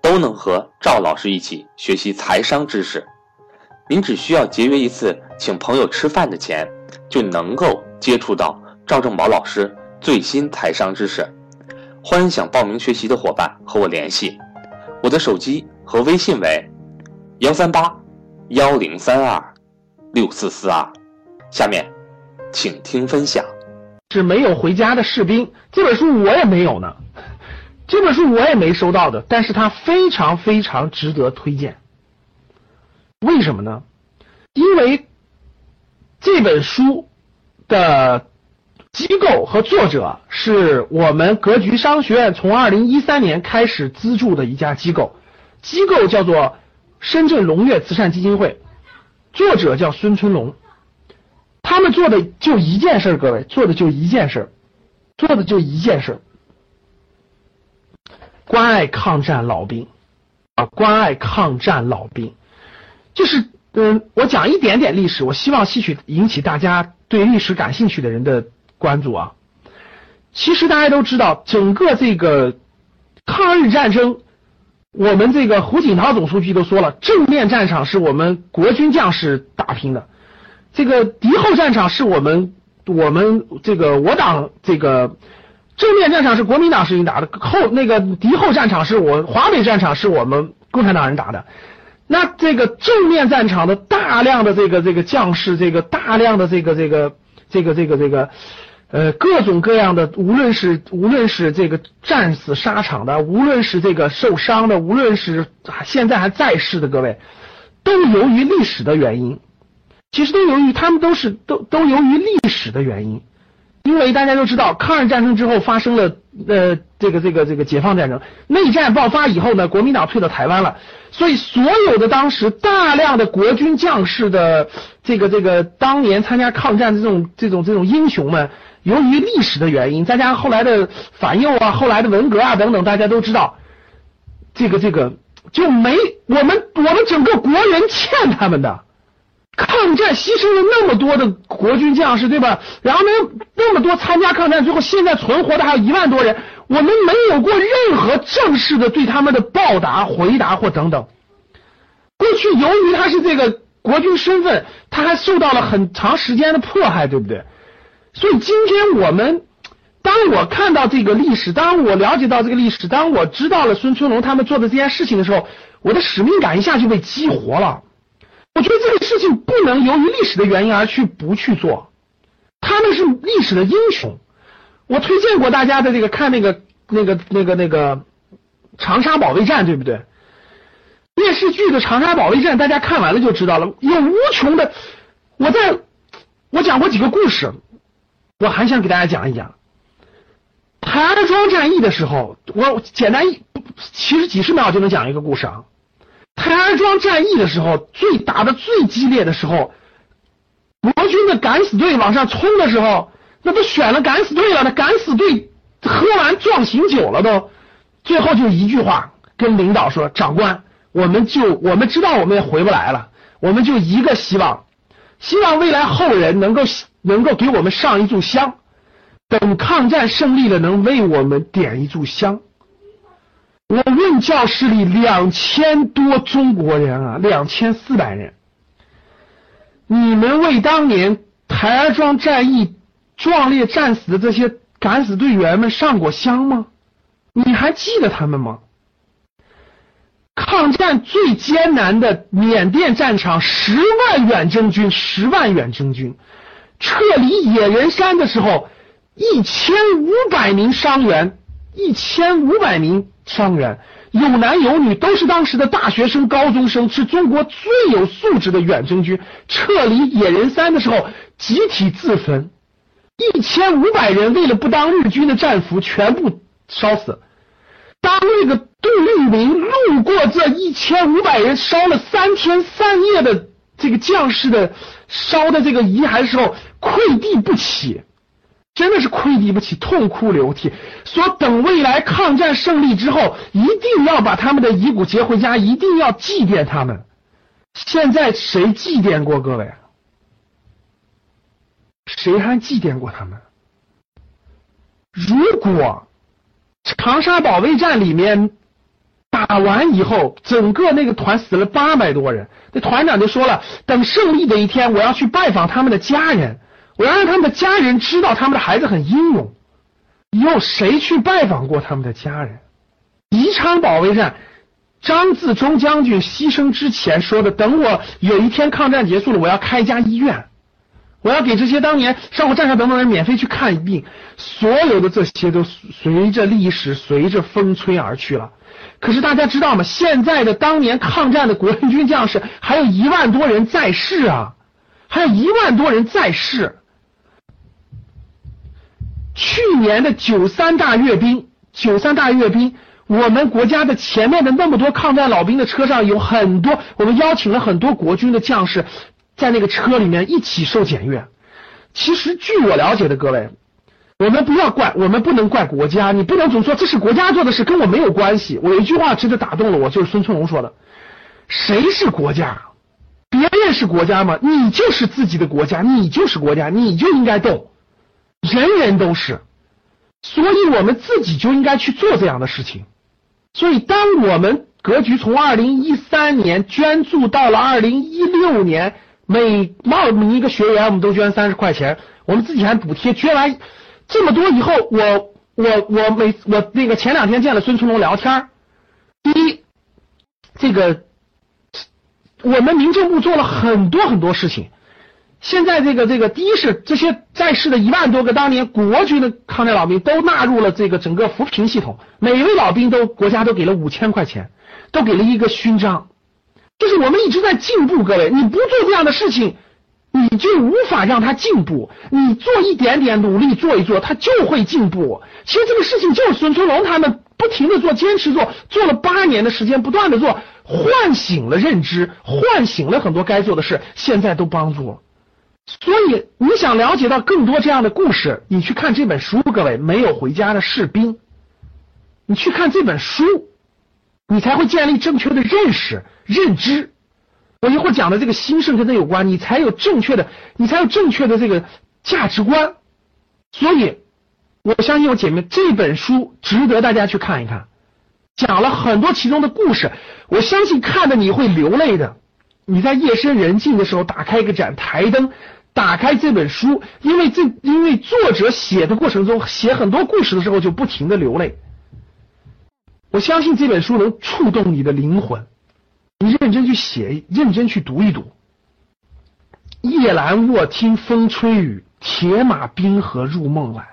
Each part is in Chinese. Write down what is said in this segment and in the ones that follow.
都能和赵老师一起学习财商知识，您只需要节约一次请朋友吃饭的钱，就能够接触到赵正宝老师最新财商知识。欢迎想报名学习的伙伴和我联系，我的手机和微信为幺三八幺零三二六四四二。下面，请听分享。是没有回家的士兵，这本书我也没有呢。这本书我也没收到的，但是它非常非常值得推荐。为什么呢？因为这本书的机构和作者是我们格局商学院从二零一三年开始资助的一家机构，机构叫做深圳龙悦慈善基金会，作者叫孙春龙，他们做的就一件事，各位做的就一件事，做的就一件事。关爱抗战老兵啊，关爱抗战老兵，就是嗯，我讲一点点历史，我希望吸取引起大家对历史感兴趣的人的关注啊。其实大家都知道，整个这个抗日战争，我们这个胡锦涛总书记都说了，正面战场是我们国军将士打拼的，这个敌后战场是我们我们这个我党这个。正面战场是国民党士兵打的，后那个敌后战场是我华北战场是我们共产党人打的。那这个正面战场的大量的这个这个将士，这个大量的这个这个这个这个这个呃各种各样的，无论是无论是这个战死沙场的，无论是这个受伤的，无论是现在还在世的各位，都由于历史的原因，其实都由于他们都是都都由于历史的原因。因为大家都知道，抗日战争之后发生了呃这个这个这个解放战争，内战爆发以后呢，国民党退到台湾了，所以所有的当时大量的国军将士的这个这个当年参加抗战的这种这种这种英雄们，由于历史的原因，再加上后来的反右啊，后来的文革啊等等，大家都知道，这个这个就没我们我们整个国人欠他们的。抗战牺牲了那么多的国军将士，对吧？然后呢，那么多参加抗战最后现在存活的还有一万多人，我们没有过任何正式的对他们的报答、回答或等等。过去由于他是这个国军身份，他还受到了很长时间的迫害，对不对？所以今天我们，当我看到这个历史，当我了解到这个历史，当我知道了孙春龙他们做的这件事情的时候，我的使命感一下就被激活了。我觉得这个事情不能由于历史的原因而去不去做，他们是历史的英雄。我推荐过大家的这个看那个那个那个那个长沙保卫战，对不对？电视剧的长沙保卫战，大家看完了就知道了，有无穷的。我在我讲过几个故事，我还想给大家讲一讲台儿庄战役的时候，我简单一其实几十秒就能讲一个故事啊。台儿庄战役的时候，最打的最激烈的时候，国军的敢死队往上冲的时候，那都选了敢死队了。那敢死队喝完壮行酒了都，最后就一句话跟领导说：“长官，我们就我们知道我们也回不来了，我们就一个希望，希望未来后人能够能够给我们上一炷香，等抗战胜利了，能为我们点一炷香。”我问教室里两千多中国人啊，两千四百人，你们为当年台儿庄战役壮烈战死的这些敢死队员们上过香吗？你还记得他们吗？抗战最艰难的缅甸战场，十万远征军，十万远征军撤离野人山的时候，一千五百名伤员，一千五百名。伤员有男有女，都是当时的大学生、高中生，是中国最有素质的远征军。撤离野人山的时候，集体自焚，一千五百人为了不当日军的战俘，全部烧死。当那个杜聿明路过这一千五百人烧了三天三夜的这个将士的烧的这个遗骸时候，愧地不起，真的是愧地不起，痛哭流涕，说等未来抗战胜利之后，一定要把他们的遗骨接回家，一定要祭奠他们。现在谁祭奠过各位？谁还祭奠过他们？如果长沙保卫战里面打完以后，整个那个团死了八百多人，那团长就说了，等胜利的一天，我要去拜访他们的家人，我要让他们的家人知道他们的孩子很英勇。有谁去拜访过他们的家人？宜昌保卫战，张自忠将军牺牲之前说的，等我有一天抗战结束了，我要开一家医院。我要给这些当年上过战场等等人免费去看病，所有的这些都随着历史随着风吹而去了。可是大家知道吗？现在的当年抗战的国军将士还有一万多人在世啊，还有一万多人在世。去年的九三大阅兵，九三大阅兵，我们国家的前面的那么多抗战老兵的车上有很多，我们邀请了很多国军的将士。在那个车里面一起受检阅。其实据我了解的各位，我们不要怪，我们不能怪国家，你不能总说这是国家做的事，跟我没有关系。我有一句话真的打动了我，就是孙春龙说的：“谁是国家？别人是国家吗？你就是自己的国家，你就是国家，你就应该动。人人都是，所以我们自己就应该去做这样的事情。所以，当我们格局从二零一三年捐助到了二零一六年。每冒名一个学员，我们都捐三十块钱，我们自己还补贴。捐完这么多以后，我我我每我那个前两天见了孙春龙聊天第一，这个我们民政部做了很多很多事情。现在这个这个，第一是这些在世的一万多个当年国军的抗战老兵都纳入了这个整个扶贫系统，每位老兵都国家都给了五千块钱，都给了一个勋章。就是我们一直在进步，各位，你不做这样的事情，你就无法让他进步。你做一点点努力，做一做，他就会进步。其实这个事情就是孙春龙他们不停的做，坚持做，做了八年的时间，不断的做，唤醒了认知，唤醒了很多该做的事，现在都帮助了。所以你想了解到更多这样的故事，你去看这本书，各位，没有回家的士兵，你去看这本书。你才会建立正确的认识、认知。我一会儿讲的这个兴盛跟它有关，你才有正确的，你才有正确的这个价值观。所以，我相信我姐妹这本书值得大家去看一看，讲了很多其中的故事。我相信看的你会流泪的。你在夜深人静的时候打开一个盏台灯，打开这本书，因为这因为作者写的过程中写很多故事的时候就不停的流泪。我相信这本书能触动你的灵魂，你认真去写，认真去读一读。夜阑卧听风吹雨，铁马冰河入梦来。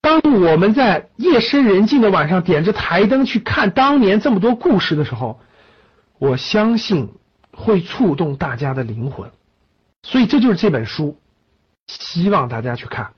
当我们在夜深人静的晚上点着台灯去看当年这么多故事的时候，我相信会触动大家的灵魂。所以这就是这本书，希望大家去看。